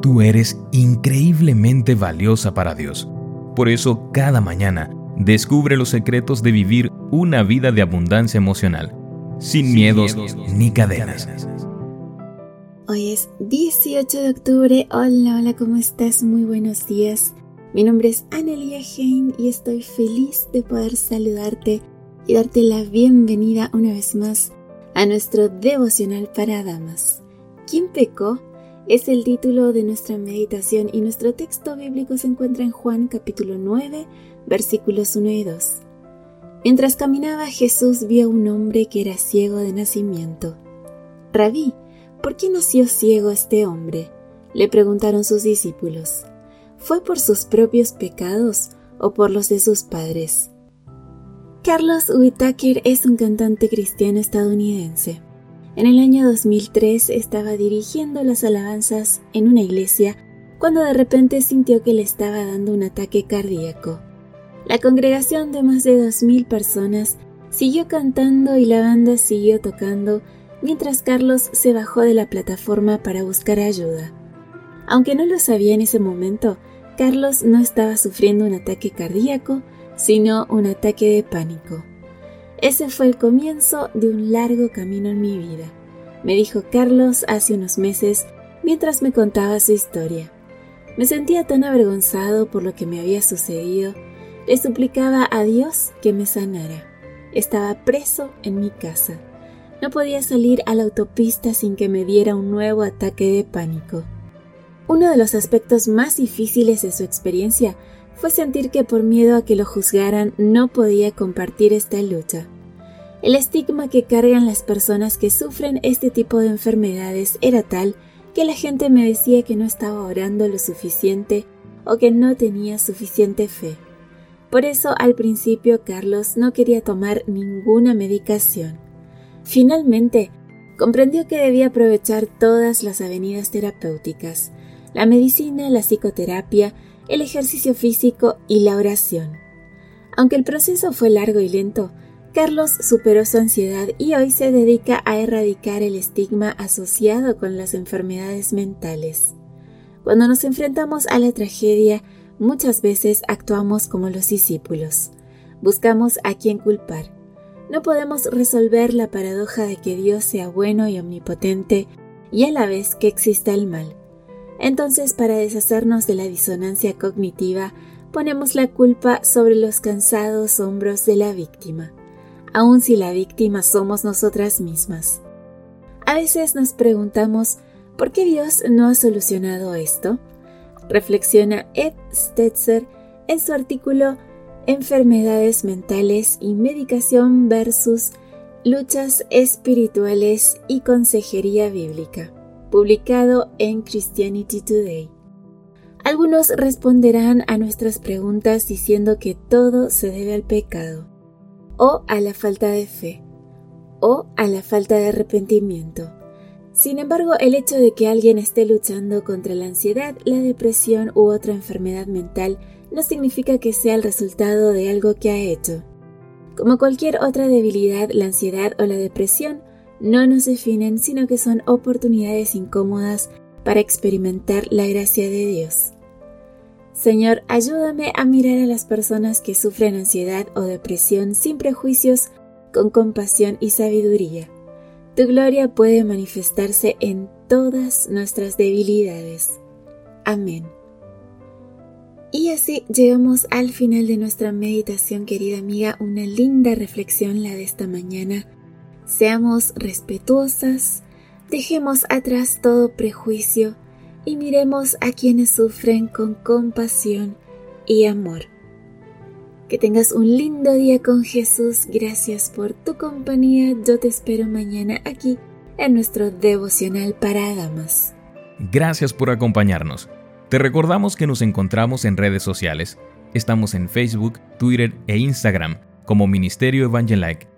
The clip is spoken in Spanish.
Tú eres increíblemente valiosa para Dios. Por eso, cada mañana, descubre los secretos de vivir una vida de abundancia emocional, sin, miedos, ni cadenas. Hoy es 18 de octubre. Hola, hola, ¿cómo estás? Muy buenos días. Mi nombre es Anelia Hein y estoy feliz de poder saludarte y darte la bienvenida una vez más a nuestro devocional para damas. ¿Quién pecó? Es el título de nuestra meditación y nuestro texto bíblico se encuentra en Juan capítulo 9, versículos 1 y 2. Mientras caminaba Jesús vio a un hombre que era ciego de nacimiento. Rabí, ¿por qué nació ciego este hombre? le preguntaron sus discípulos. ¿Fue por sus propios pecados o por los de sus padres? Carlos Whitaker es un cantante cristiano estadounidense. En el año 2003 estaba dirigiendo las alabanzas en una iglesia cuando de repente sintió que le estaba dando un ataque cardíaco. La congregación de más de 2.000 personas siguió cantando y la banda siguió tocando mientras Carlos se bajó de la plataforma para buscar ayuda. Aunque no lo sabía en ese momento, Carlos no estaba sufriendo un ataque cardíaco, sino un ataque de pánico. Ese fue el comienzo de un largo camino en mi vida, me dijo Carlos hace unos meses mientras me contaba su historia. Me sentía tan avergonzado por lo que me había sucedido, le suplicaba a Dios que me sanara. Estaba preso en mi casa. No podía salir a la autopista sin que me diera un nuevo ataque de pánico. Uno de los aspectos más difíciles de su experiencia fue sentir que por miedo a que lo juzgaran no podía compartir esta lucha. El estigma que cargan las personas que sufren este tipo de enfermedades era tal que la gente me decía que no estaba orando lo suficiente o que no tenía suficiente fe. Por eso al principio Carlos no quería tomar ninguna medicación. Finalmente, comprendió que debía aprovechar todas las avenidas terapéuticas, la medicina, la psicoterapia el ejercicio físico y la oración. Aunque el proceso fue largo y lento, Carlos superó su ansiedad y hoy se dedica a erradicar el estigma asociado con las enfermedades mentales. Cuando nos enfrentamos a la tragedia, muchas veces actuamos como los discípulos. Buscamos a quién culpar. No podemos resolver la paradoja de que Dios sea bueno y omnipotente y a la vez que exista el mal. Entonces, para deshacernos de la disonancia cognitiva, ponemos la culpa sobre los cansados hombros de la víctima, aun si la víctima somos nosotras mismas. A veces nos preguntamos, ¿por qué Dios no ha solucionado esto? Reflexiona Ed Stetzer en su artículo Enfermedades mentales y medicación versus luchas espirituales y consejería bíblica publicado en Christianity Today. Algunos responderán a nuestras preguntas diciendo que todo se debe al pecado, o a la falta de fe, o a la falta de arrepentimiento. Sin embargo, el hecho de que alguien esté luchando contra la ansiedad, la depresión u otra enfermedad mental no significa que sea el resultado de algo que ha hecho. Como cualquier otra debilidad, la ansiedad o la depresión no nos definen, sino que son oportunidades incómodas para experimentar la gracia de Dios. Señor, ayúdame a mirar a las personas que sufren ansiedad o depresión sin prejuicios, con compasión y sabiduría. Tu gloria puede manifestarse en todas nuestras debilidades. Amén. Y así llegamos al final de nuestra meditación, querida amiga, una linda reflexión la de esta mañana Seamos respetuosas, dejemos atrás todo prejuicio y miremos a quienes sufren con compasión y amor. Que tengas un lindo día con Jesús. Gracias por tu compañía. Yo te espero mañana aquí en nuestro devocional para damas. Gracias por acompañarnos. Te recordamos que nos encontramos en redes sociales. Estamos en Facebook, Twitter e Instagram como Ministerio Evangelike